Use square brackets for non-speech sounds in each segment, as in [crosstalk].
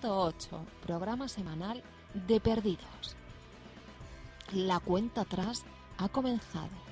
...108, programa semanal de Perdidos. La cuenta atrás ha comenzado.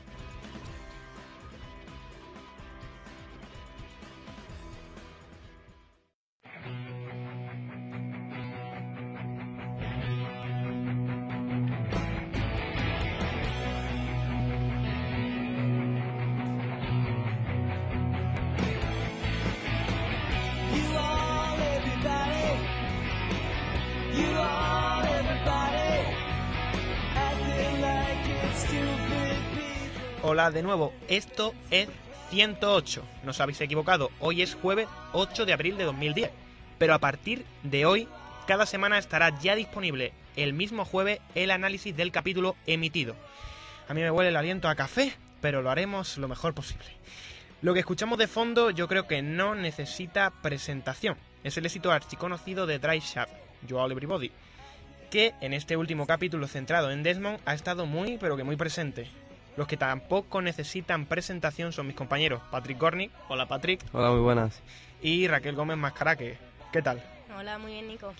Hola de nuevo, esto es 108. No os habéis equivocado, hoy es jueves 8 de abril de 2010. Pero a partir de hoy, cada semana estará ya disponible el mismo jueves el análisis del capítulo emitido. A mí me huele el aliento a café, pero lo haremos lo mejor posible. Lo que escuchamos de fondo yo creo que no necesita presentación. Es el éxito archiconocido de Dry Shaft, You All Everybody, que en este último capítulo centrado en Desmond ha estado muy pero que muy presente. Los que tampoco necesitan presentación son mis compañeros Patrick Gornick, hola Patrick, Hola, muy buenas. y Raquel Gómez Mascaraque. ¿Qué tal? Hola, muy bien, Nico.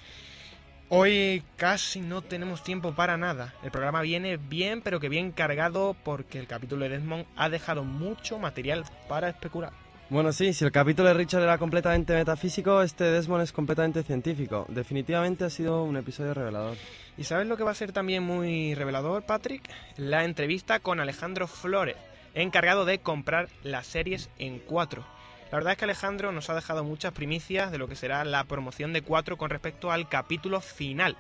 Hoy casi no tenemos tiempo para nada. El programa viene bien, pero que bien cargado porque el capítulo de Desmond ha dejado mucho material para especular. Bueno, sí, si el capítulo de Richard era completamente metafísico, este Desmond es completamente científico. Definitivamente ha sido un episodio revelador. ¿Y sabes lo que va a ser también muy revelador, Patrick? La entrevista con Alejandro Flores, encargado de comprar las series en 4. La verdad es que Alejandro nos ha dejado muchas primicias de lo que será la promoción de 4 con respecto al capítulo final.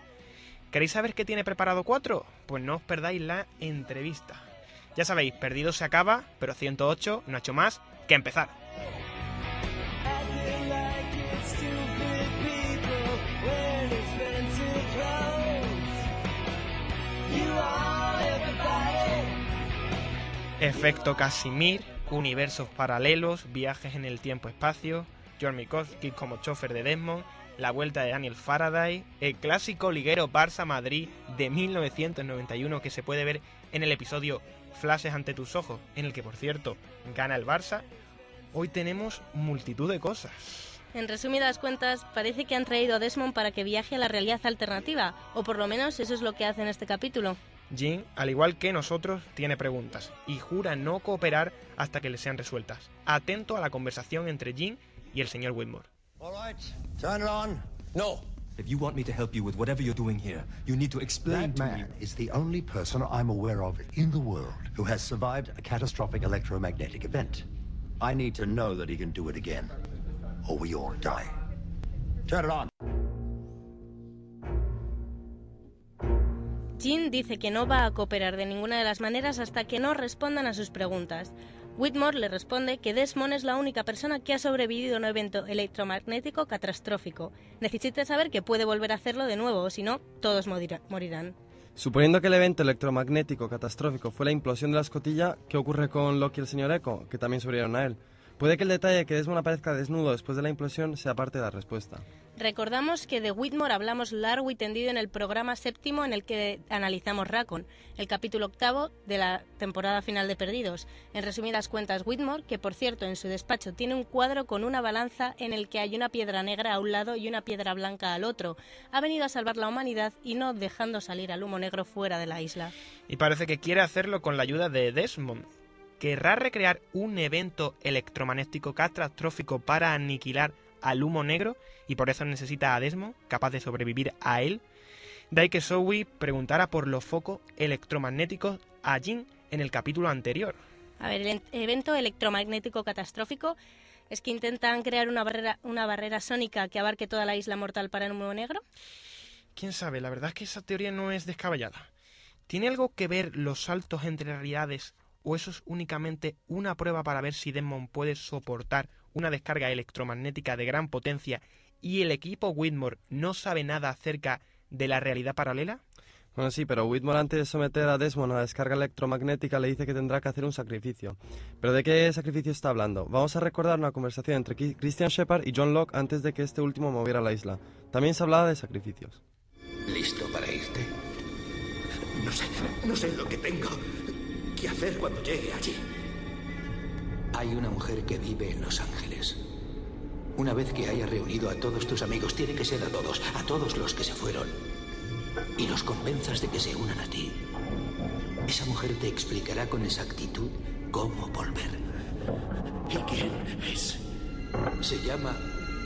¿Queréis saber qué tiene preparado 4? Pues no os perdáis la entrevista. Ya sabéis, Perdido se acaba, pero 108 no ha hecho más que empezar. Efecto Casimir, universos paralelos, viajes en el tiempo-espacio, John Mikowski como chofer de Desmond, la vuelta de Daniel Faraday, el clásico liguero Barça-Madrid de 1991 que se puede ver en el episodio Flashes ante tus ojos, en el que por cierto gana el Barça. Hoy tenemos multitud de cosas. En resumidas cuentas, parece que han traído a Desmond para que viaje a la realidad alternativa, o por lo menos eso es lo que hace en este capítulo. Jin, al igual que nosotros, tiene preguntas y jura no cooperar hasta que le sean resueltas. Atento a la conversación entre Jin y el señor Whitmore. All right, turn it on. No. If you want me to help you with whatever you're doing here, you need to explain That to man me. is the only person I'm aware of in the world who has survived a catastrophic electromagnetic event. I need to know that he can do it again, or we all die. Turn it on. Jean dice que no va a cooperar de ninguna de las maneras hasta que no respondan a sus preguntas. Whitmore le responde que Desmond es la única persona que ha sobrevivido a un evento electromagnético catastrófico. Necesita saber que puede volver a hacerlo de nuevo, o si no, todos morirán. Suponiendo que el evento electromagnético catastrófico fue la implosión de la escotilla, ¿qué ocurre con Loki y el señor Echo, que también sobrevivieron a él? Puede que el detalle de que Desmond aparezca desnudo después de la implosión sea parte de la respuesta. Recordamos que de Whitmore hablamos largo y tendido en el programa séptimo en el que analizamos Racon, el capítulo octavo de la temporada final de Perdidos. En resumidas cuentas, Whitmore, que por cierto en su despacho tiene un cuadro con una balanza en el que hay una piedra negra a un lado y una piedra blanca al otro, ha venido a salvar la humanidad y no dejando salir al humo negro fuera de la isla. Y parece que quiere hacerlo con la ayuda de Desmond. ¿Querrá recrear un evento electromagnético catastrófico para aniquilar al humo negro y por eso necesita a Desmond, capaz de sobrevivir a él? Daike Zowie preguntara por los focos electromagnéticos a Jin en el capítulo anterior. A ver, el en- evento electromagnético catastrófico ¿Es que intentan crear una barrera, una barrera sónica que abarque toda la isla mortal para el humo negro? Quién sabe, la verdad es que esa teoría no es descabellada. ¿Tiene algo que ver los saltos entre realidades o eso es únicamente una prueba para ver si Desmond puede soportar una descarga electromagnética de gran potencia y el equipo Whitmore no sabe nada acerca de la realidad paralela? Bueno, sí, pero Whitmore antes de someter a Desmond a la descarga electromagnética le dice que tendrá que hacer un sacrificio. ¿Pero de qué sacrificio está hablando? Vamos a recordar una conversación entre Christian Shepard y John Locke antes de que este último moviera la isla. También se hablaba de sacrificios. ¿Listo para irte? No sé, no sé lo que tengo que hacer cuando llegue allí. Hay una mujer que vive en Los Ángeles. Una vez que haya reunido a todos tus amigos, tiene que ser a todos, a todos los que se fueron, y los convenzas de que se unan a ti. Esa mujer te explicará con exactitud cómo volver. ¿Y quién es? Se llama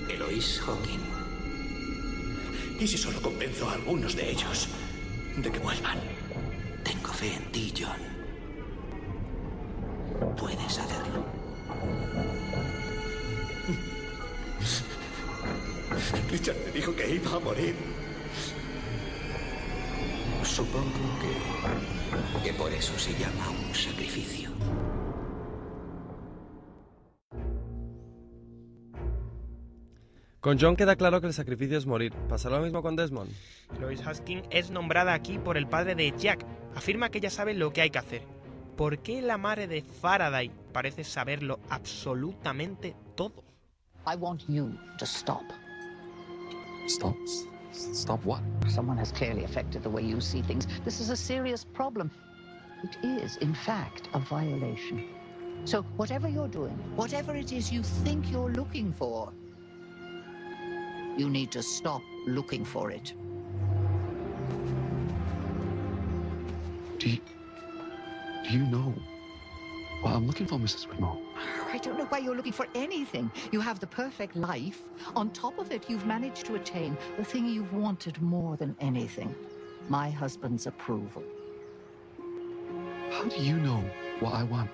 Eloise Hawking. ¿Y si solo convenzo a algunos de ellos de que vuelvan? Tengo fe en ti, John. Puedes hacerlo. Richard me dijo que iba a morir. Supongo que, que por eso se llama un sacrificio. Con John queda claro que el sacrificio es morir. ¿Pasará lo mismo con Desmond? Lois Huskin es nombrada aquí por el padre de Jack. Afirma que ella sabe lo que hay que hacer. ¿Por qué la madre de Faraday parece saberlo absolutamente todo? I want you to stop. Stop? Stop what? Someone has clearly affected the way you see things. This is a serious problem. It is, in fact, a violation. So, whatever you're doing, whatever it is you think you're looking for, you need to stop looking for it. Do you, do you know what I'm looking for, Mrs. Whitmore? I don't know why you're looking for anything. You have the perfect life. On top of it, you've managed to attain the thing you've wanted more than anything my husband's approval. How do you know what I want?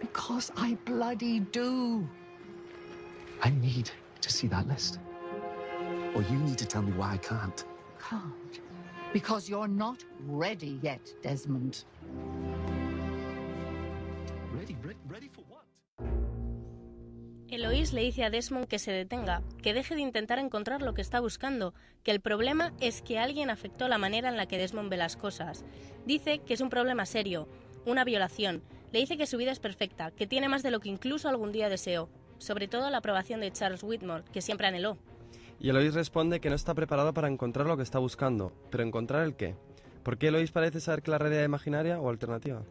Because I bloody do. I need to see that list. Or you need to tell me why I can't. Can't. Because you're not ready yet, Desmond. Ready, ready, ready for what? Eloís le dice a Desmond que se detenga, que deje de intentar encontrar lo que está buscando, que el problema es que alguien afectó la manera en la que Desmond ve las cosas. Dice que es un problema serio, una violación. Le dice que su vida es perfecta, que tiene más de lo que incluso algún día deseó, sobre todo la aprobación de Charles Whitmore, que siempre anheló. Y Eloís responde que no está preparado para encontrar lo que está buscando. ¿Pero encontrar el qué? ¿Por qué Eloís parece saber que la realidad imaginaria o alternativa?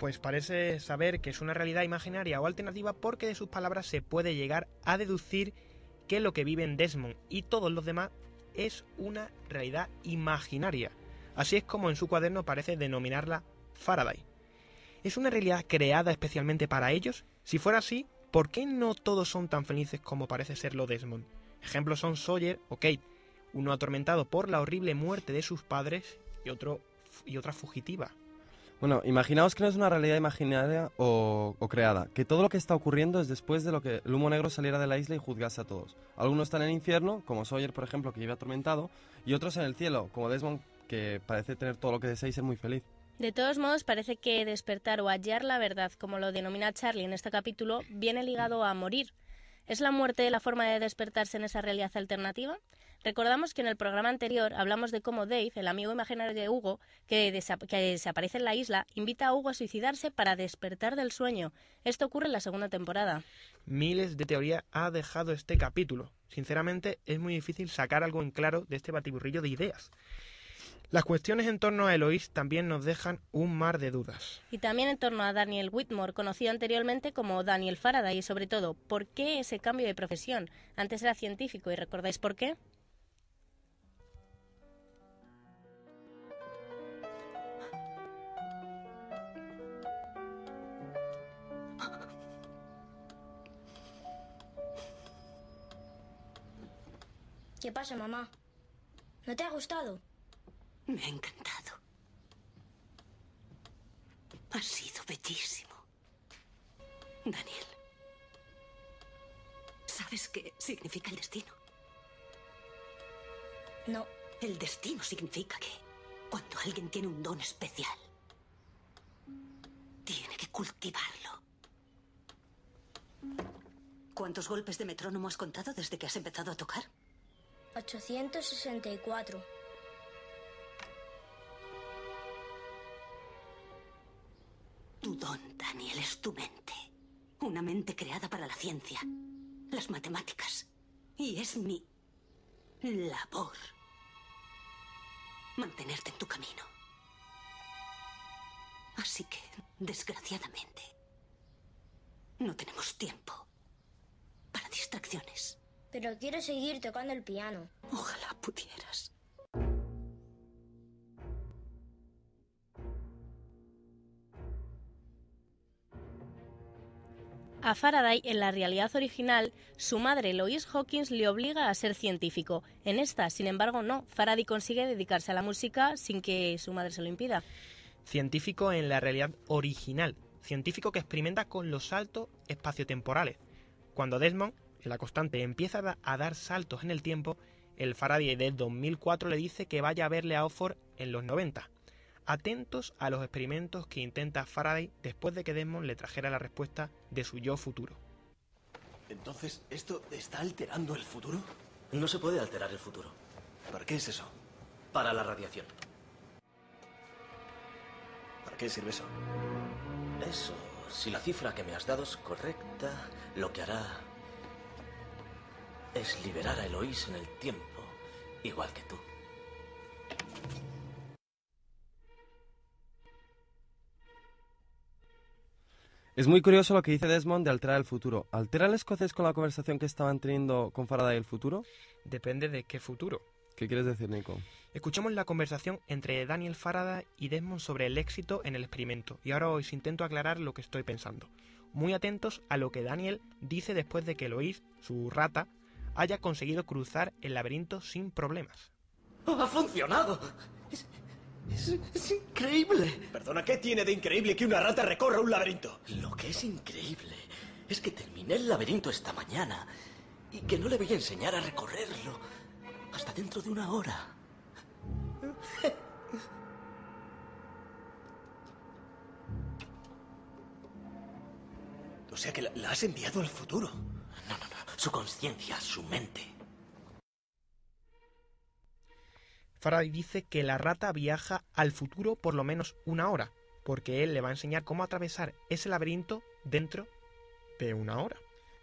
Pues parece saber que es una realidad imaginaria o alternativa porque de sus palabras se puede llegar a deducir que lo que viven Desmond y todos los demás es una realidad imaginaria. Así es como en su cuaderno parece denominarla Faraday. ¿Es una realidad creada especialmente para ellos? Si fuera así, ¿por qué no todos son tan felices como parece serlo Desmond? Ejemplos son Sawyer o Kate, uno atormentado por la horrible muerte de sus padres y y otra fugitiva. Bueno, imaginaos que no es una realidad imaginaria o, creada, que todo lo que está ocurriendo es después de lo que el humo negro saliera de la isla y juzgase a todos. Algunos están en el infierno, como Sawyer, por ejemplo, que vive atormentado, y otros en el cielo, como Desmond, que parece tener todo lo que desea y ser muy feliz. De todos modos, parece que despertar o hallar la verdad, como lo denomina Charlie en este capítulo, viene ligado a morir. ¿Es la muerte la forma de despertarse en esa realidad alternativa? Recordamos que en el programa anterior hablamos de cómo Dave, el amigo imaginario de Hugo, que, desa- que desaparece en la isla, invita a Hugo a suicidarse para despertar del sueño. Esto ocurre en la segunda temporada. Miles de teorías ha dejado este capítulo. Sinceramente, es muy difícil sacar algo en claro de este batiburrillo de ideas. Las cuestiones en torno a Eloís también nos dejan un mar de dudas. Y también en torno a Daniel Whitmore, conocido anteriormente como Daniel Faraday, y sobre todo, ¿por qué ese cambio de profesión? Antes era científico, ¿y recordáis por qué? ¿Qué pasa, mamá? ¿No te ha gustado? Me ha encantado. Ha sido bellísimo. Daniel, ¿Sabes qué significa el destino? No. El destino significa que cuando alguien tiene un don especial, tiene que cultivarlo. ¿Cuántos golpes de metrónomo has contado desde que has empezado a tocar? 864. Tu don, Daniel, es tu mente. Una mente creada para la ciencia, las matemáticas. Y es mi labor mantenerte en tu camino. Así que, desgraciadamente, no tenemos tiempo para distracciones. Pero quiero seguir tocando el piano. Ojalá pudieras. A Faraday, en la realidad original, su madre Lois Hawkins le obliga a ser científico. En esta, sin embargo, no. Faraday consigue dedicarse a la música sin que su madre se lo impida. Científico en la realidad original. Científico que experimenta con los saltos espaciotemporales. Cuando Desmond, la constante, empieza a dar saltos en el tiempo, el Faraday de 2004 le dice que vaya a verle a Oxford en los 90. Atentos a los experimentos que intenta Faraday después de que Desmond le trajera la respuesta de su yo futuro. Entonces, ¿esto está alterando el futuro? No se puede alterar el futuro. ¿Para qué es eso? Para la radiación. ¿Para qué sirve eso? Eso, si la cifra que me has dado es correcta, lo que hará es liberar a Eloís en el tiempo, igual que tú. Es muy curioso lo que dice Desmond de alterar el futuro. ¿Altera el escocés con la conversación que estaban teniendo con Faraday el futuro? Depende de qué futuro. ¿Qué quieres decir, Nico? Escuchemos la conversación entre Daniel Faraday y Desmond sobre el éxito en el experimento, y ahora os intento aclarar lo que estoy pensando. Muy atentos a lo que Daniel dice después de que Lois, su rata, haya conseguido cruzar el laberinto sin problemas. ¡Ha funcionado! Es, increíble. Perdona, ¿qué tiene de increíble que una rata recorra un laberinto? Lo que es increíble es que terminé el laberinto esta mañana y que no le voy a enseñar a recorrerlo hasta dentro de una hora. O sea que la, la has enviado al futuro. No, no, no. Su conciencia, su mente. Faraday dice que la rata viaja al futuro por lo menos una hora, porque él le va a enseñar cómo atravesar ese laberinto dentro de una hora.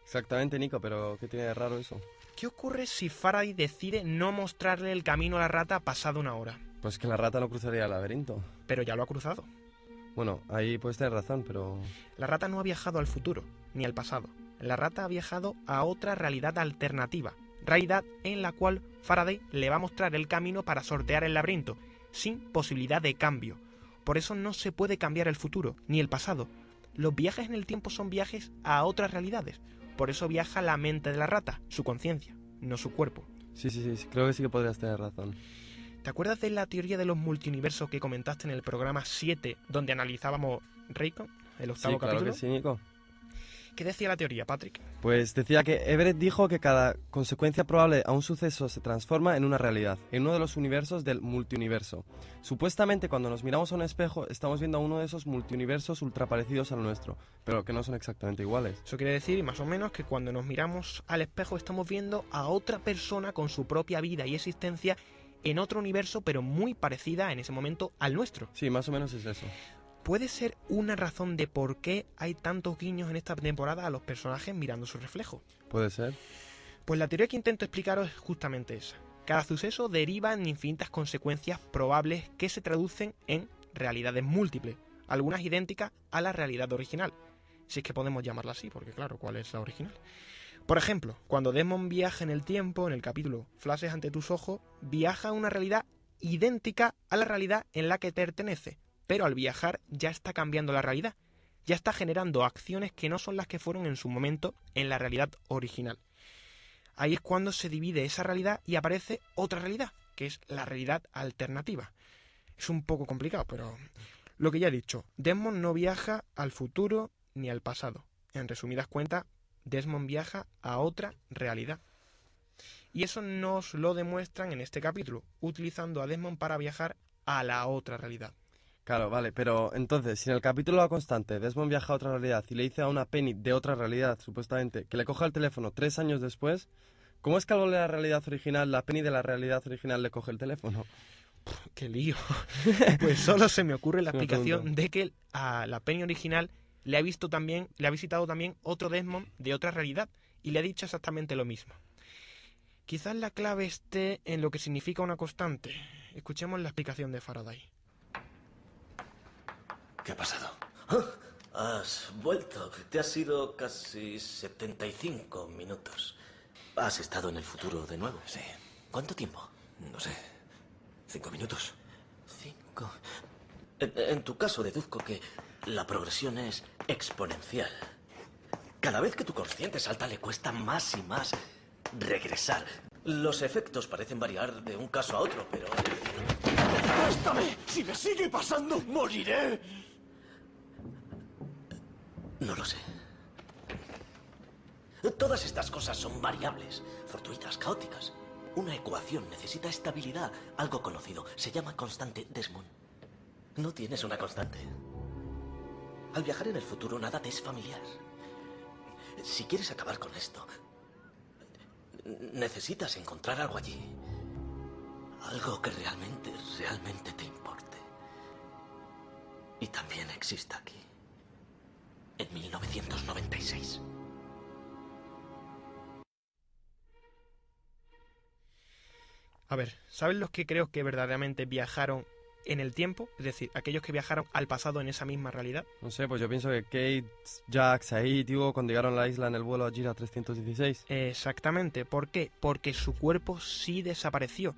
Exactamente, Nico, pero ¿qué tiene de raro eso? ¿Qué ocurre si Faraday decide no mostrarle el camino a la rata pasado una hora? Pues que la rata no cruzaría el laberinto. Pero ya lo ha cruzado. Bueno, ahí puedes tener razón, pero... La rata no ha viajado al futuro, ni al pasado. La rata ha viajado a otra realidad alternativa, realidad en la cual Faraday le va a mostrar el camino para sortear el laberinto, sin posibilidad de cambio. Por eso no se puede cambiar el futuro, ni el pasado. Los viajes en el tiempo son viajes a otras realidades. Por eso viaja la mente de la rata, su conciencia, no su cuerpo. Sí, sí, sí, creo que sí que podrías tener razón. ¿Te acuerdas de la teoría de los multiuniversos que comentaste en el programa 7, donde analizábamos Raycon, el octavo Sí, claro capítulo? que sí, Nico. ¿Qué decía la teoría, Patrick? Pues decía que Everett dijo que cada consecuencia probable a un suceso se transforma en una realidad, en uno de los universos del multiuniverso. Supuestamente cuando nos miramos a un espejo estamos viendo a uno de esos multiuniversos ultraparecidos al nuestro, pero que no son exactamente iguales. Eso quiere decir, más o menos, que cuando nos miramos al espejo estamos viendo a otra persona con su propia vida y existencia en otro universo, pero muy parecida en ese momento al nuestro. Sí, más o menos es eso. ¿Puede ser una razón de por qué hay tantos guiños en esta temporada a los personajes mirando su reflejo? Puede ser. Pues la teoría que intento explicaros es justamente esa. Cada suceso deriva en infinitas consecuencias probables que se traducen en realidades múltiples, algunas idénticas a la realidad original. Si es que podemos llamarla así, porque claro, ¿cuál es la original? Por ejemplo, cuando Desmond viaja en el tiempo, en el capítulo Flashes ante tus ojos, viaja a una realidad idéntica a la realidad en la que pertenece, pero al viajar ya está cambiando la realidad, ya está generando acciones que no son las que fueron en su momento en la realidad original. Ahí es cuando se divide esa realidad y aparece otra realidad, que es la realidad alternativa. Es un poco complicado, pero lo que ya he dicho, Desmond no viaja al futuro ni al pasado. En resumidas cuentas, Desmond viaja a otra realidad. Y eso nos lo demuestran en este capítulo, utilizando a Desmond para viajar a la otra realidad. Claro, vale, pero entonces, si en el capítulo La Constante Desmond viaja a otra realidad y le dice a una Penny de otra realidad, supuestamente, que le coja el teléfono tres años después, ¿cómo es que algo de la realidad original, la Penny de la realidad original le coge el teléfono? ¡Qué lío! [laughs] pues solo se me ocurre la [laughs] explicación de que a la Penny original le ha visto también, le ha visitado también otro Desmond de otra realidad y le ha dicho exactamente lo mismo. Quizás la clave esté en lo que significa una constante. Escuchemos la explicación de Faraday. ¿Qué ha pasado? Has vuelto. Te has ido casi 75 minutos. ¿Has estado en el futuro de nuevo? Sí. ¿Cuánto tiempo? No sé. ¿Cinco minutos? Cinco. En, en tu caso, deduzco que la progresión es exponencial. Cada vez que tu consciente salta, le cuesta más y más regresar. Los efectos parecen variar de un caso a otro, pero... ¡Bástame! Si me sigue pasando, moriré. No lo sé. Todas estas cosas son variables, fortuitas, caóticas. Una ecuación necesita estabilidad, algo conocido. Se llama constante Desmond. No tienes una constante. Al viajar en el futuro nada te es familiar. Si quieres acabar con esto, necesitas encontrar algo allí. Algo que realmente, realmente te importe. Y también exista aquí. En 1996. A ver, ¿saben los que creo que verdaderamente viajaron en el tiempo? Es decir, aquellos que viajaron al pasado en esa misma realidad. No sé, pues yo pienso que Kate, Jack, Said, Hugo, cuando llegaron a la isla en el vuelo a Gira 316. Exactamente. ¿Por qué? Porque su cuerpo sí desapareció.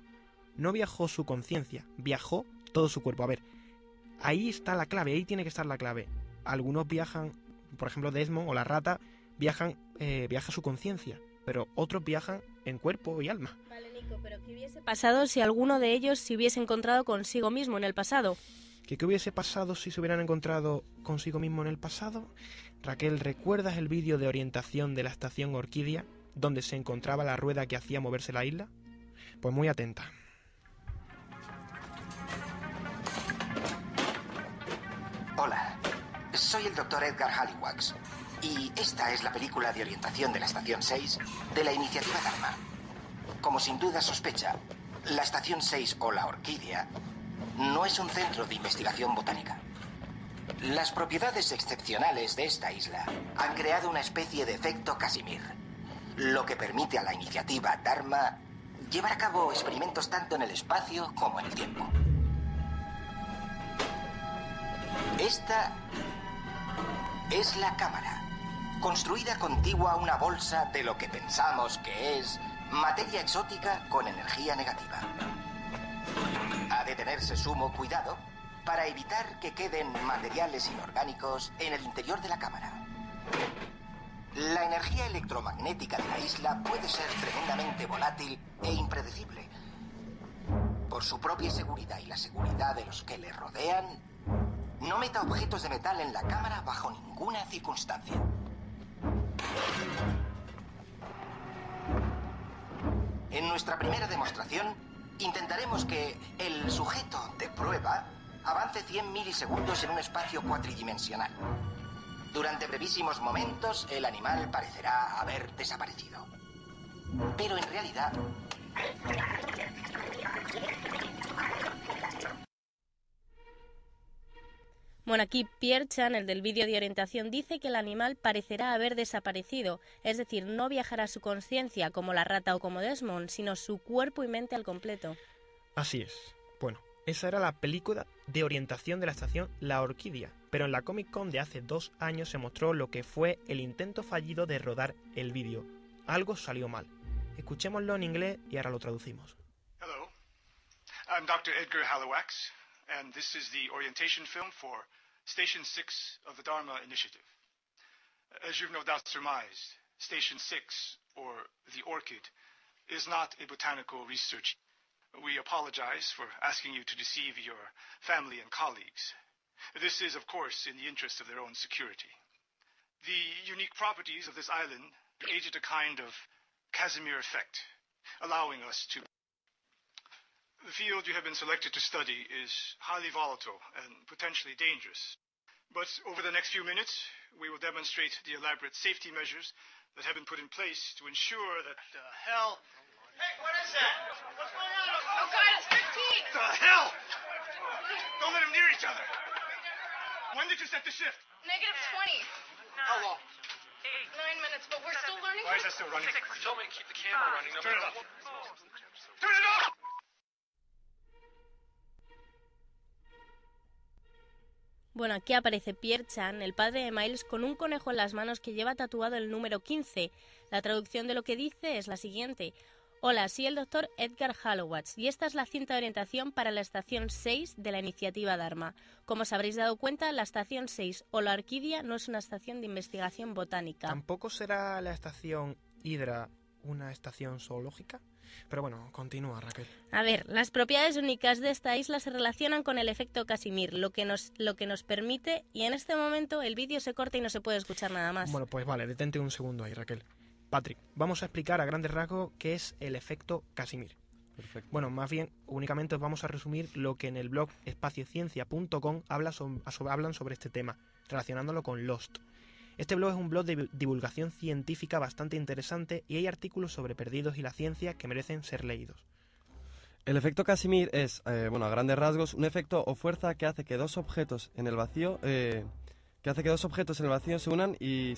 No viajó su conciencia, viajó todo su cuerpo. A ver, ahí está la clave, ahí tiene que estar la clave. Algunos viajan, por ejemplo, Desmond o la rata, viajan, eh, viaja su conciencia, pero otros viajan en cuerpo y alma. Vale, Nico, pero ¿qué hubiese pasado si alguno de ellos se hubiese encontrado consigo mismo en el pasado? ¿Que qué hubiese pasado si se hubieran encontrado consigo mismo en el pasado? Raquel, ¿recuerdas el vídeo de orientación de la estación Orquídea, donde se encontraba la rueda que hacía moverse la isla? Pues muy atenta. Hola, soy el doctor Edgar Halliwax y esta es la película de orientación de la Estación 6 de la iniciativa Dharma. Como sin duda sospecha, la Estación 6 o la Orquídea no es un centro de investigación botánica. Las propiedades excepcionales de esta isla han creado una especie de efecto Casimir, lo que permite a la iniciativa Dharma llevar a cabo experimentos tanto en el espacio como en el tiempo. Esta es la cámara, construida contigua a una bolsa de lo que pensamos que es materia exótica con energía negativa. Ha de tenerse sumo cuidado para evitar que queden materiales inorgánicos en el interior de la cámara. La energía electromagnética de la isla puede ser tremendamente volátil e impredecible. Por su propia seguridad y la seguridad de los que le rodean, no meta objetos de metal en la cámara bajo ninguna circunstancia. En nuestra primera demostración, intentaremos que el sujeto de prueba avance 100 milisegundos en un espacio cuatridimensional. Durante brevísimos momentos, el animal parecerá haber desaparecido. Pero en realidad, Bueno, aquí Pierre Chan, el del vídeo de orientación, dice que el animal parecerá haber desaparecido, es decir, no viajará su conciencia como la rata o como Desmond, sino su cuerpo y mente al completo. Así es. Bueno, esa era la película de orientación de la estación La Orquídea, pero en la Comic Con de hace dos años se mostró lo que fue el intento fallido de rodar el vídeo. Algo salió mal. Escuchémoslo en inglés y ahora lo traducimos. Hello, I'm Dr. Edgar Halliwax, and this is the orientation film for Station 6 of the Dharma Initiative. As you've no doubt surmised, Station 6, or the Orchid, is not a botanical research. We apologize for asking you to deceive your family and colleagues. This is, of course, in the interest of their own security. The unique properties of this island aided a kind of Casimir effect, allowing us to. The field you have been selected to study is highly volatile and potentially dangerous. But over the next few minutes, we will demonstrate the elaborate safety measures that have been put in place to ensure that the hell. Hey, what is that? What's going on? Oh, God, it's 15! The hell! Don't let them near each other. When did you set the shift? Negative 20. How long? Eight. Nine minutes, but we're still learning. Why is that still running? Told me to keep the camera ah. running. Turn it off. Bueno, aquí aparece Pierre Chan, el padre de Miles, con un conejo en las manos que lleva tatuado el número 15. La traducción de lo que dice es la siguiente. Hola, soy el doctor Edgar Hallowatz y esta es la cinta de orientación para la estación 6 de la iniciativa Dharma. Como os habréis dado cuenta, la estación 6 o la Orquídea no es una estación de investigación botánica. ¿Tampoco será la estación Hydra una estación zoológica? Pero bueno, continúa Raquel. A ver, las propiedades únicas de esta isla se relacionan con el efecto Casimir, lo que nos, lo que nos permite, y en este momento el vídeo se corta y no se puede escuchar nada más. Bueno, pues vale, detente un segundo ahí, Raquel. Patrick, vamos a explicar a grandes rasgos qué es el efecto Casimir. Perfecto. Bueno, más bien, únicamente os vamos a resumir lo que en el blog espaciociencia.com habla so- so- hablan sobre este tema, relacionándolo con Lost. Este blog es un blog de divulgación científica bastante interesante y hay artículos sobre perdidos y la ciencia que merecen ser leídos. El efecto Casimir es, eh, bueno, a grandes rasgos, un efecto o fuerza que hace que dos objetos en el vacío, eh, que hace que dos objetos en el vacío se unan y,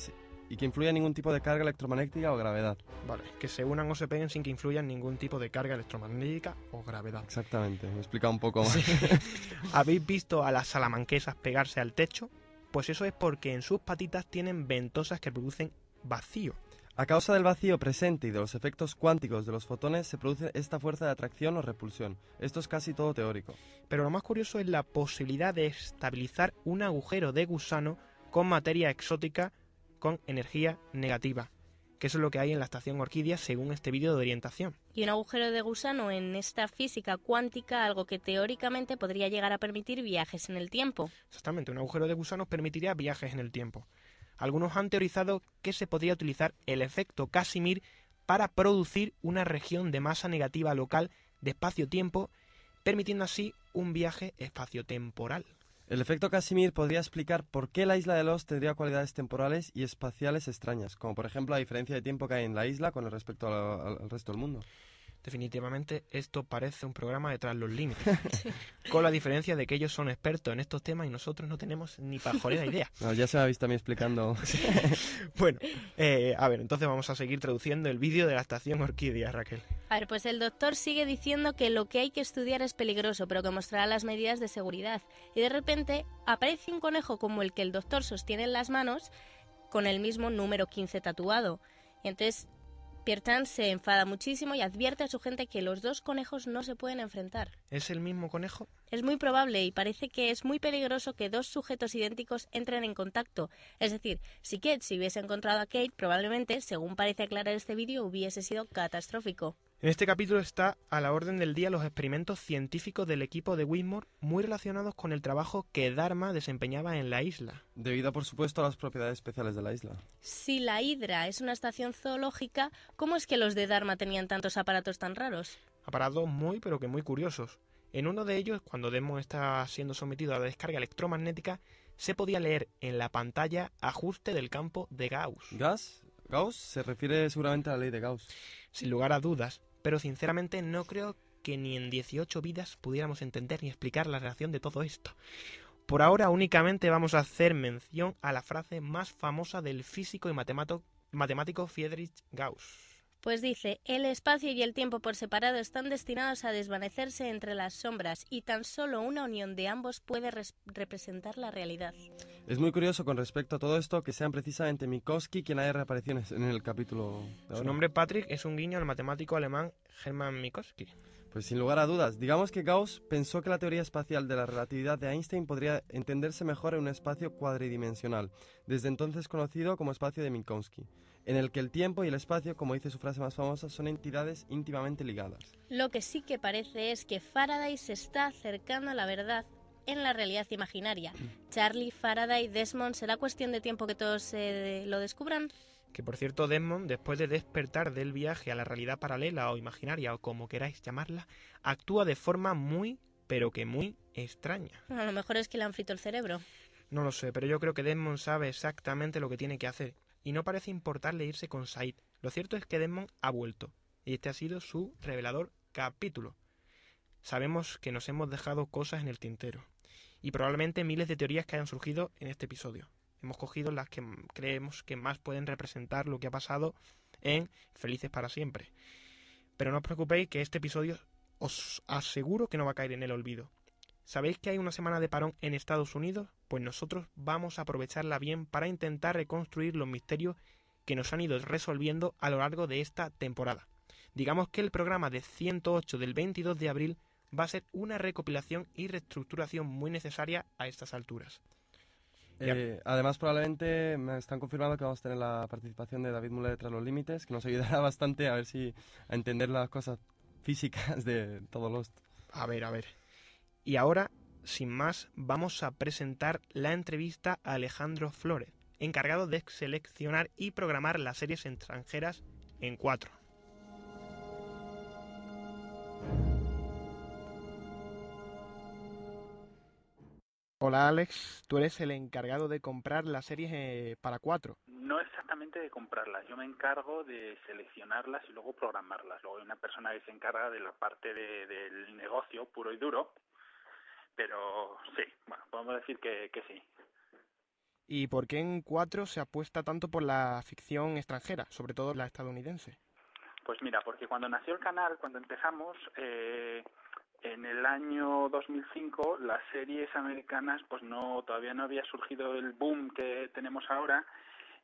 y que influya ningún tipo de carga electromagnética o gravedad. Vale, que se unan o se peguen sin que influyan ningún tipo de carga electromagnética o gravedad. Exactamente, me he explicado un poco más. [laughs] ¿Habéis visto a las salamanquesas pegarse al techo? Pues eso es porque en sus patitas tienen ventosas que producen vacío. A causa del vacío presente y de los efectos cuánticos de los fotones se produce esta fuerza de atracción o repulsión. Esto es casi todo teórico. Pero lo más curioso es la posibilidad de estabilizar un agujero de gusano con materia exótica con energía negativa, que eso es lo que hay en la estación Orquídea según este vídeo de orientación. Y un agujero de gusano en esta física cuántica, algo que teóricamente podría llegar a permitir viajes en el tiempo. Exactamente, un agujero de gusanos permitiría viajes en el tiempo. Algunos han teorizado que se podría utilizar el efecto Casimir para producir una región de masa negativa local de espacio-tiempo, permitiendo así un viaje espacio-temporal. El efecto Casimir podría explicar por qué la isla de Lost tendría cualidades temporales y espaciales extrañas, como por ejemplo la diferencia de tiempo que hay en la isla con respecto al, resto del mundo. Definitivamente esto parece un programa de tras los límites, [laughs] con la diferencia de que ellos son expertos en estos temas y nosotros no tenemos ni pajolera idea. [laughs] No, ya se me ha visto a mí explicando. [laughs] Bueno, eh, a ver, entonces vamos a seguir traduciendo el vídeo de la estación Orquídea, Raquel. A ver, pues el doctor sigue diciendo que lo que hay que estudiar es peligroso, pero que mostrará las medidas de seguridad. Y de repente aparece un conejo como el que el doctor sostiene en las manos, con el mismo número 15 tatuado. Y entonces Piertan se enfada muchísimo y advierte a su gente que los dos conejos no se pueden enfrentar. ¿Es el mismo conejo? Es muy probable y parece que es muy peligroso que dos sujetos idénticos entren en contacto. Es decir, si Kate se hubiese encontrado a Kate, probablemente, según parece aclarar este vídeo, hubiese sido catastrófico. En este capítulo está a la orden del día los experimentos científicos del equipo de Whitmore muy relacionados con el trabajo que Dharma desempeñaba en la isla. Debido, por supuesto, a las propiedades especiales de la isla. Si la Hidra es una estación zoológica, ¿cómo es que los de Dharma tenían tantos aparatos tan raros? Aparatos muy pero que muy curiosos. En uno de ellos, cuando Demo está siendo sometido a la descarga electromagnética, se podía leer en la pantalla ajuste del campo de Gauss. ¿Gas? ¿Gauss? Se refiere seguramente a la ley de Gauss. Sin lugar a dudas, pero sinceramente no creo que ni en 18 vidas pudiéramos entender ni explicar la relación de todo esto. Por ahora únicamente vamos a hacer mención a la frase más famosa del físico y matemático Friedrich Gauss. Pues dice, el espacio y el tiempo por separado están destinados a desvanecerse entre las sombras y tan solo una unión de ambos puede res- representar la realidad. Es muy curioso con respecto a todo esto que sean precisamente Minkowski quien haya reaparecido en el capítulo de Su nombre Patrick es un guiño al matemático alemán Hermann Minkowski. Pues sin lugar a dudas, digamos que Gauss pensó que la teoría espacial de la relatividad de Einstein podría entenderse mejor en un espacio cuadridimensional, desde entonces conocido como espacio de Minkowski, en el que el tiempo y el espacio, como dice su frase más famosa, son entidades íntimamente ligadas. Lo que sí que parece es que Faraday se está acercando a la verdad en la realidad imaginaria. [clears throat] Charlie, Faraday, Desmond, ¿será cuestión de tiempo que todos eh, lo descubran? Que por cierto, Desmond, después de despertar del viaje a la realidad paralela o imaginaria o como queráis llamarla, actúa de forma muy, pero que muy extraña. A lo mejor es que le han frito el cerebro. No lo sé, pero yo creo que Desmond sabe exactamente lo que tiene que hacer y no parece importarle irse con Said. Lo cierto es que Desmond ha vuelto y este ha sido su revelador capítulo. Sabemos que nos hemos dejado cosas en el tintero y probablemente miles de teorías que hayan surgido en este episodio. Hemos cogido las que creemos que más pueden representar lo que ha pasado en Felices para siempre. Pero no os preocupéis que este episodio os aseguro que no va a caer en el olvido. ¿Sabéis que hay una semana de parón en Estados Unidos? Pues nosotros vamos a aprovecharla bien para intentar reconstruir los misterios que nos han ido resolviendo a lo largo de esta temporada. Digamos que el programa de 108 del 22 de abril va a ser una recopilación y reestructuración muy necesaria a estas alturas. Eh, además, probablemente me están confirmando que vamos a tener la participación de David Muller tras los límites, que nos ayudará [laughs] bastante a ver si a entender las cosas físicas de todo Lost. A ver, a ver. Y ahora, sin más, vamos a presentar la entrevista a Alejandro Flores, encargado de seleccionar y programar las series extranjeras en cuatro. Hola Alex, tú eres el encargado de comprar las series eh, para cuatro. No exactamente de comprarlas, yo me encargo de seleccionarlas y luego programarlas. Luego hay una persona que se encarga de la parte de- del negocio puro y duro, pero sí, bueno, podemos decir que, que sí. ¿Y por qué en cuatro se apuesta tanto por la ficción extranjera, sobre todo la estadounidense? Pues mira, porque cuando nació el canal, cuando empezamos, eh, en el año 2005 las series americanas pues no todavía no había surgido el boom que tenemos ahora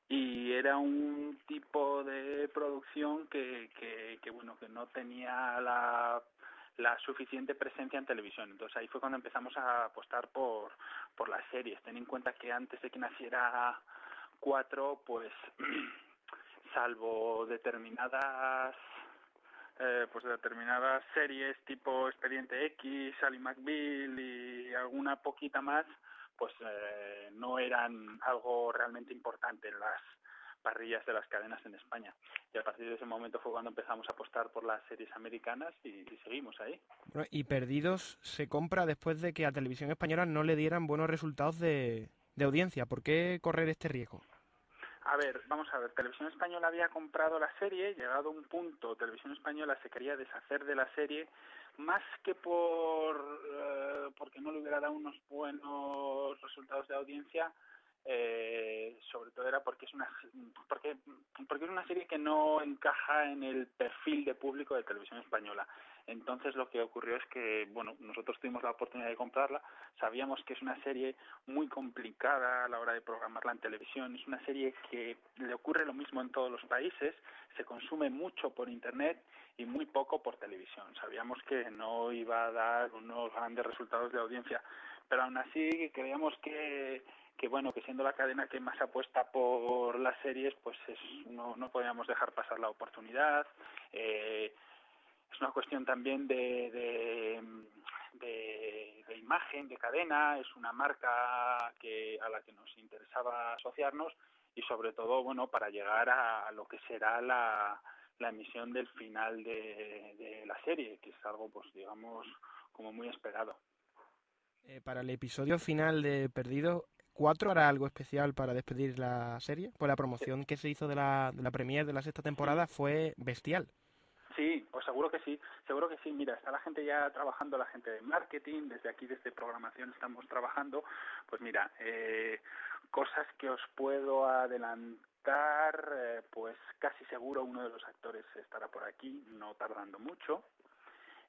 y era un tipo de producción que, que, que, bueno que no tenía la la suficiente presencia en televisión. Entonces ahí fue cuando empezamos a apostar por, por las series. Ten en cuenta que antes de que naciera cuatro, pues [clears throat] salvo determinadas eh, pues determinadas series tipo Expediente X, Sally McBeal y alguna poquita más, pues eh, no eran algo realmente importante en las parrillas de las cadenas en España. Y a partir de ese momento fue cuando empezamos a apostar por las series americanas y, y seguimos ahí. Bueno, y Perdidos se compra después de que a Televisión Española no le dieran buenos resultados de, de audiencia. ¿Por qué correr este riesgo? A ver, vamos a ver, Televisión Española había comprado la serie, llegado a un punto, Televisión Española se quería deshacer de la serie, más que por eh, porque no le hubiera dado unos buenos resultados de audiencia, eh, sobre todo era porque es una porque porque es una serie que no encaja en el perfil de público de televisión española. Entonces lo que ocurrió es que bueno nosotros tuvimos la oportunidad de comprarla sabíamos que es una serie muy complicada a la hora de programarla en televisión es una serie que le ocurre lo mismo en todos los países se consume mucho por internet y muy poco por televisión. Sabíamos que no iba a dar unos grandes resultados de audiencia pero aún así creíamos que que bueno que siendo la cadena que más apuesta por las series pues es, no no podíamos dejar pasar la oportunidad. Eh, es una cuestión también de, de, imagen de cadena. Es una marca que a la que nos interesaba asociarnos y sobre todo bueno para llegar a lo que será la la emisión del final de, de la serie que es algo pues digamos como muy esperado. Eh, para el episodio final de Perdido, ¿4 hará algo especial para despedir la serie? Pues la promoción que se hizo de la, de la premiere de la sexta temporada fue bestial. Sí, pues seguro que sí, seguro que sí. Mira, está la gente ya trabajando, la gente de marketing, desde aquí, desde programación estamos trabajando. Pues mira, eh, cosas que os puedo adelantar, eh, pues casi seguro uno de los actores estará por aquí, no tardando mucho.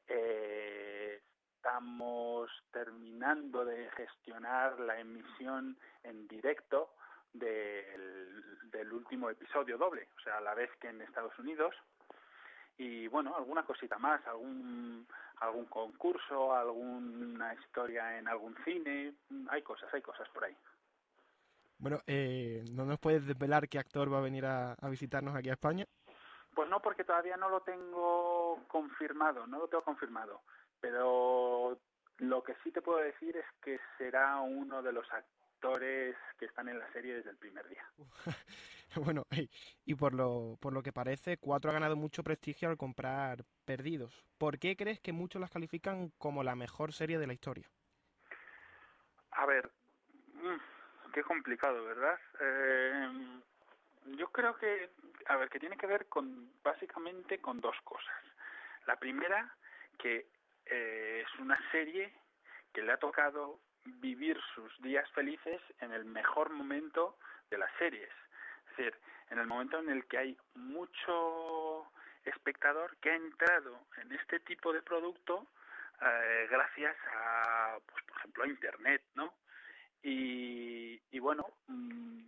Eh, estamos terminando de gestionar la emisión en directo del, del último episodio doble, o sea, a la vez que en Estados Unidos y bueno, alguna cosita más, algún algún concurso, alguna historia en algún cine, hay cosas, hay cosas por ahí. Bueno, eh, ¿no nos puedes desvelar qué actor va a venir a, a visitarnos aquí a España? Pues no, porque todavía no lo tengo confirmado, no lo tengo confirmado, pero Lo que sí te puedo decir es que será uno de los actores que están en la serie desde el primer día. [laughs] Bueno, y- y por lo, por lo que parece, 4 ha ganado mucho prestigio al comprar Perdidos. ¿Por qué crees que muchos las califican como la mejor serie de la historia? A ver, mm, qué complicado, ¿verdad? Eh, yo creo que, a ver, que tiene que ver con, básicamente con dos cosas. La primera, que eh, es una serie que le ha tocado vivir sus días felices en el mejor momento de las series. Es decir, en el momento en el que hay mucho espectador que ha entrado en este tipo de producto eh, gracias a, pues, por ejemplo, a Internet, ¿no? Y, y bueno, mm,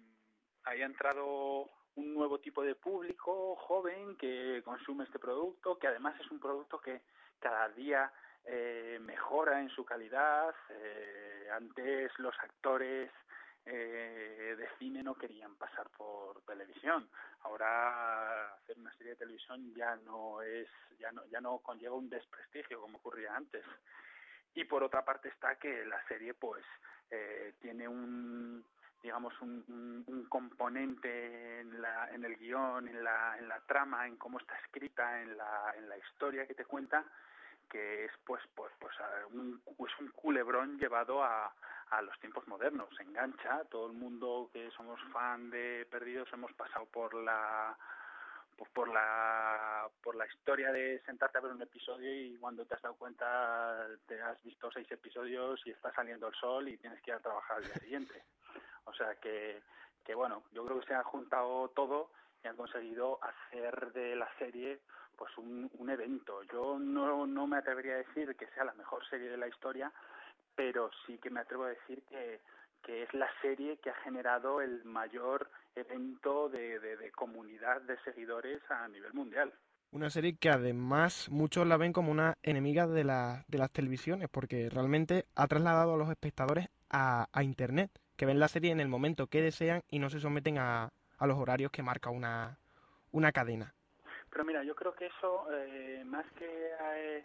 ahí ha entrado un nuevo tipo de público joven que consume este producto, que además es un producto que cada día eh, mejora en su calidad. Eh, antes los actores eh, de cine no querían pasar por televisión. Ahora hacer una serie de televisión ya no es, ya no, ya no conlleva un desprestigio como ocurría antes. Y por otra parte está que la serie pues eh, tiene un digamos un, un, un componente en, la, en el guion, en la, en la trama, en cómo está escrita, en la, en la historia que te cuenta, que es pues pues pues un, es un culebrón llevado a, a los tiempos modernos. Engancha todo el mundo que somos fan de perdidos hemos pasado por la pues por la por la historia de sentarte a ver un episodio y cuando te has dado cuenta te has visto seis episodios y está saliendo el sol y tienes que ir a trabajar al día siguiente. O sea que que bueno yo creo que se ha juntado todo y han conseguido hacer de la serie pues un, un evento. Yo no, no me atrevería a decir que sea la mejor serie de la historia, pero sí que me atrevo a decir que, que es la serie que ha generado el mayor evento de, de, comunidad de seguidores a nivel mundial. Una serie que además muchos la ven como una enemiga de, la- de las televisiones, porque realmente ha trasladado a los espectadores a, a Internet, que ven la serie en el momento que desean y no se someten a, a los horarios que marca una, una cadena. Pero mira, yo creo que eso, eh, más que eh,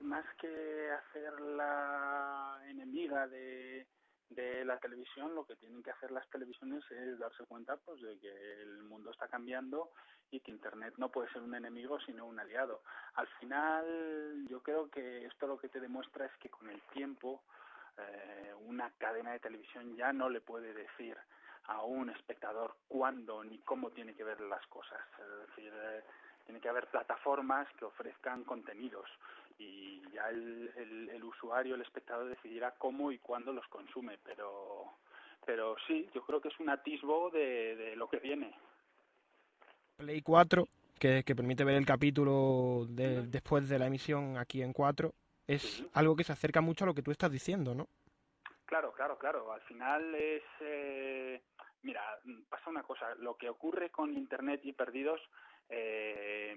más que hacerla enemiga de, de la televisión, lo que tienen que hacer las televisiones es darse cuenta pues de que el mundo está cambiando y que Internet no puede ser un enemigo sino un aliado. Al final, yo creo que esto lo que te demuestra es que con el tiempo eh, una cadena de televisión ya no le puede decir a un espectador cuándo ni cómo tiene que ver las cosas. Es decir, eh, tiene que haber plataformas que ofrezcan contenidos y ya el, el, el usuario, el espectador decidirá cómo y cuándo los consume, pero pero sí, yo creo que es un atisbo de, de lo que viene. Play 4, que, que permite ver el capítulo de- después de la emisión aquí en 4, es algo que se acerca mucho a lo que tú estás diciendo, ¿no? Claro, claro, claro. Al final es, eh, mira, mm, pasa una cosa. Lo que ocurre con Internet y Perdidos eh,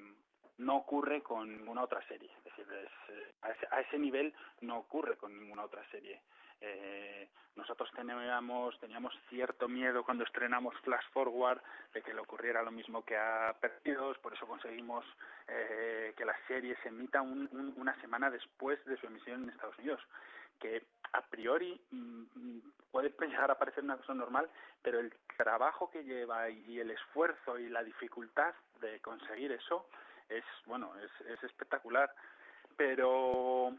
no ocurre con ninguna otra serie. Es decir, eh, a, ese, a ese nivel no ocurre con ninguna otra serie. Eh, nosotros teníamos, teníamos cierto miedo cuando estrenamos Flash Forward de que le ocurriera lo mismo que a Perdidos, por eso conseguimos eh, que la serie se emita un- un- una semana después de su emisión en Estados Unidos que a priori mm, puede llegar a parecer una cosa normal, pero el trabajo que lleva y el esfuerzo y la dificultad de conseguir eso es, bueno, es, es espectacular. Pero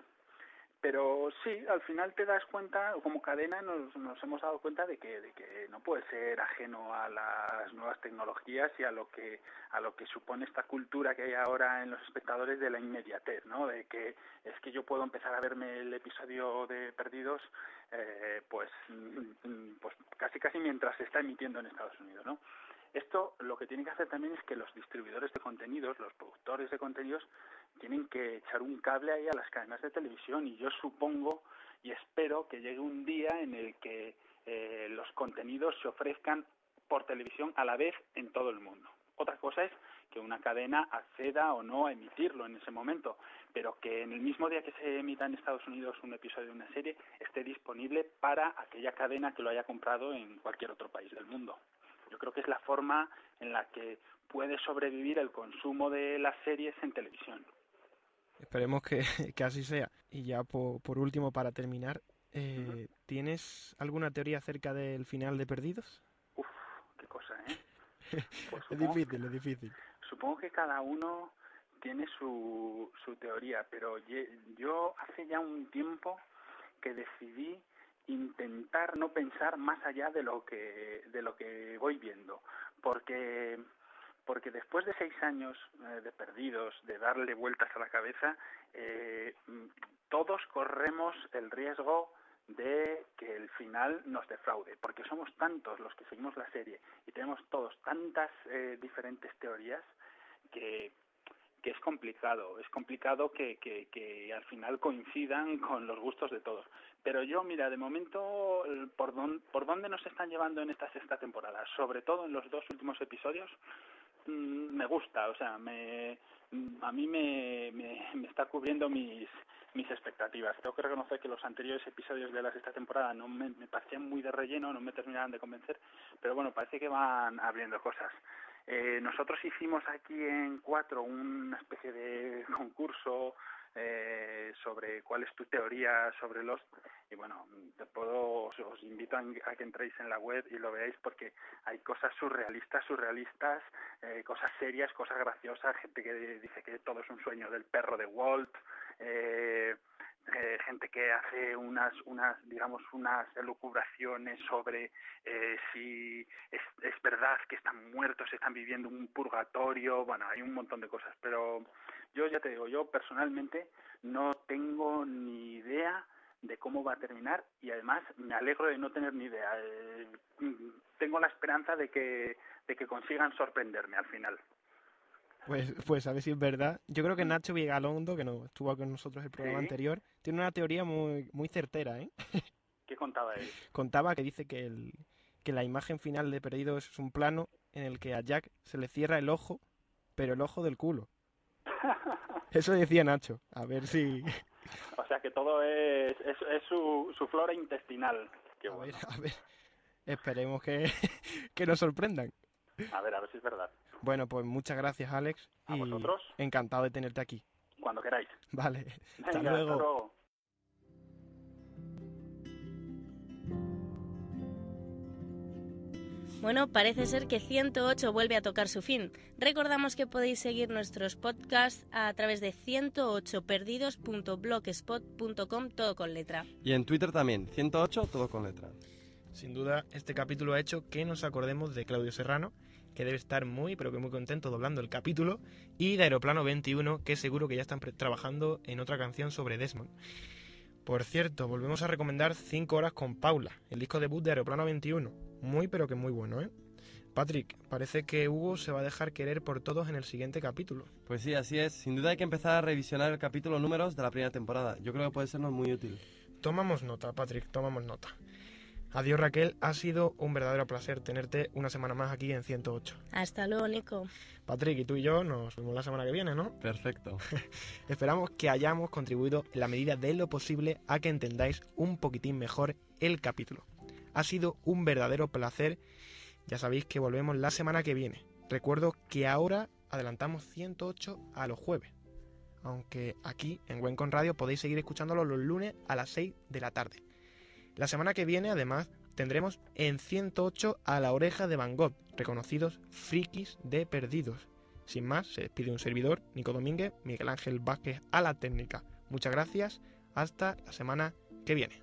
pero sí, al final te das cuenta, como cadena nos, nos hemos dado cuenta de que, de que no puede ser ajeno a las nuevas tecnologías y a lo que a lo que supone esta cultura que hay ahora en los espectadores de la inmediatez, ¿no? De que es que yo puedo empezar a verme el episodio de Perdidos, eh, pues, mm, mm, pues casi casi mientras se está emitiendo en Estados Unidos, ¿no? Esto lo que tiene que hacer también es que los distribuidores de contenidos, los productores de contenidos, tienen que echar un cable ahí a las cadenas de televisión y yo supongo y espero que llegue un día en el que eh, los contenidos se ofrezcan por televisión a la vez en todo el mundo. Otra cosa es que una cadena acceda o no a emitirlo en ese momento, pero que en el mismo día que se emita en Estados Unidos un episodio de una serie esté disponible para aquella cadena que lo haya comprado en cualquier otro país del mundo. Yo creo que es la forma en la que puede sobrevivir el consumo de las series en televisión. Esperemos que, [laughs] que así sea. Y ya por, por último, para terminar, eh, ¿tienes alguna teoría acerca del final de Perdidos? Qué cosa, ¿eh? [laughs] Pues Es difícil, es difícil. Supongo que cada uno tiene su, su teoría, pero yo hace ya un tiempo que decidí intentar no pensar más allá de lo que de lo que voy viendo, porque porque después de seis años eh, de perdidos, de darle vueltas a la cabeza, eh, todos corremos el riesgo de que el final nos defraude, porque somos tantos los que seguimos la serie y tenemos todos tantas eh, diferentes teorías que, que es complicado, es complicado que, que, que al final coincidan [laughs] con los gustos de todos. Pero yo, mira, de momento, por, dón- por dónde nos están llevando en esta sexta temporada, sobre todo en los dos últimos episodios, mm, me gusta, o sea, me, a mí me, me, me está cubriendo mis, mis expectativas. Tengo que reconocer que los anteriores episodios de la sexta temporada no me, me parecían muy de relleno, no me terminaban de convencer, pero bueno, parece que van abriendo cosas. Eh, nosotros hicimos aquí en Cuatro una especie de [laughs] concurso eh, sobre cuál es tu teoría sobre los y bueno te puedo os, os invito a, a que entréis en la web y lo veáis porque hay cosas surrealistas surrealistas eh, cosas serias cosas graciosas gente que dice que todo es un sueño del perro de Walt eh, eh, gente que hace unas unas digamos unas elucubraciones sobre eh, si es, es verdad que están muertos están viviendo un purgatorio bueno hay un montón de cosas pero yo ya te digo yo personalmente no tengo ni idea de cómo va a terminar y además me alegro de no tener ni idea Eh, mm, tengo la esperanza de que de que consigan sorprenderme al final Pues, pues a ver si es verdad. Yo creo que Nacho Vigalondo, que no estuvo con nosotros el programa Sí. anterior, tiene una teoría muy, muy certera, ¿eh? ¿qué contaba él? [laughs] Contaba que dice que, el, que la imagen final de Perdidos es un plano en el que a Jack se le cierra el ojo, pero el ojo del culo. [laughs] Eso decía Nacho. A ver si... [laughs] o sea que todo es es, es su, su flora intestinal Qué A bueno. ver, a ver. Esperemos que, que nos sorprendan. a ver a ver si es verdad Bueno, pues muchas gracias, Alex. A y vosotros. encantado de tenerte aquí. cuando queráis Vale. Hasta Venga, luego. hasta luego. Bueno, parece ser que 108 vuelve a tocar su fin. Recordamos que podéis seguir nuestros podcasts a través de 108perdidos.blogspot.com, todo con letra. Y en Twitter también, 108, todo con letra. Sin duda, este capítulo ha hecho que nos acordemos de Claudio Serrano, que debe estar muy, pero que muy contento doblando el capítulo, y de Aeroplano 21, que seguro que ya están trabajando en otra canción sobre Desmond. Por cierto, volvemos a recomendar 5 horas con Paula, el disco debut de Aeroplano 21. Muy, pero que muy bueno, ¿eh? Patrick, parece que Hugo se va a dejar querer por todos en el siguiente capítulo. Pues sí, así es. Sin duda hay que empezar a revisionar el capítulo números de la primera temporada. Yo creo que puede sernos muy útil. Tomamos nota, Patrick, tomamos nota. Adiós Raquel, ha sido un verdadero placer tenerte una semana más aquí en 108. Hasta luego, Nico. Patrick y tú y yo nos vemos la semana que viene, ¿no? Perfecto. [laughs] Esperamos que hayamos contribuido en la medida de lo posible a que entendáis un poquitín mejor el capítulo. Ha sido un verdadero placer. Ya sabéis que volvemos la semana que viene. Recuerdo que ahora adelantamos 108 a los jueves. Aunque aquí en Wencon Radio podéis seguir escuchándolo los lunes a las 6 de la tarde. La semana que viene, además, tendremos en 108 a la oreja de Van Gogh, reconocidos frikis de perdidos. Sin más, se despide un servidor, Nico Domínguez, Miguel Ángel Vázquez a la técnica. Muchas gracias, hasta la semana que viene.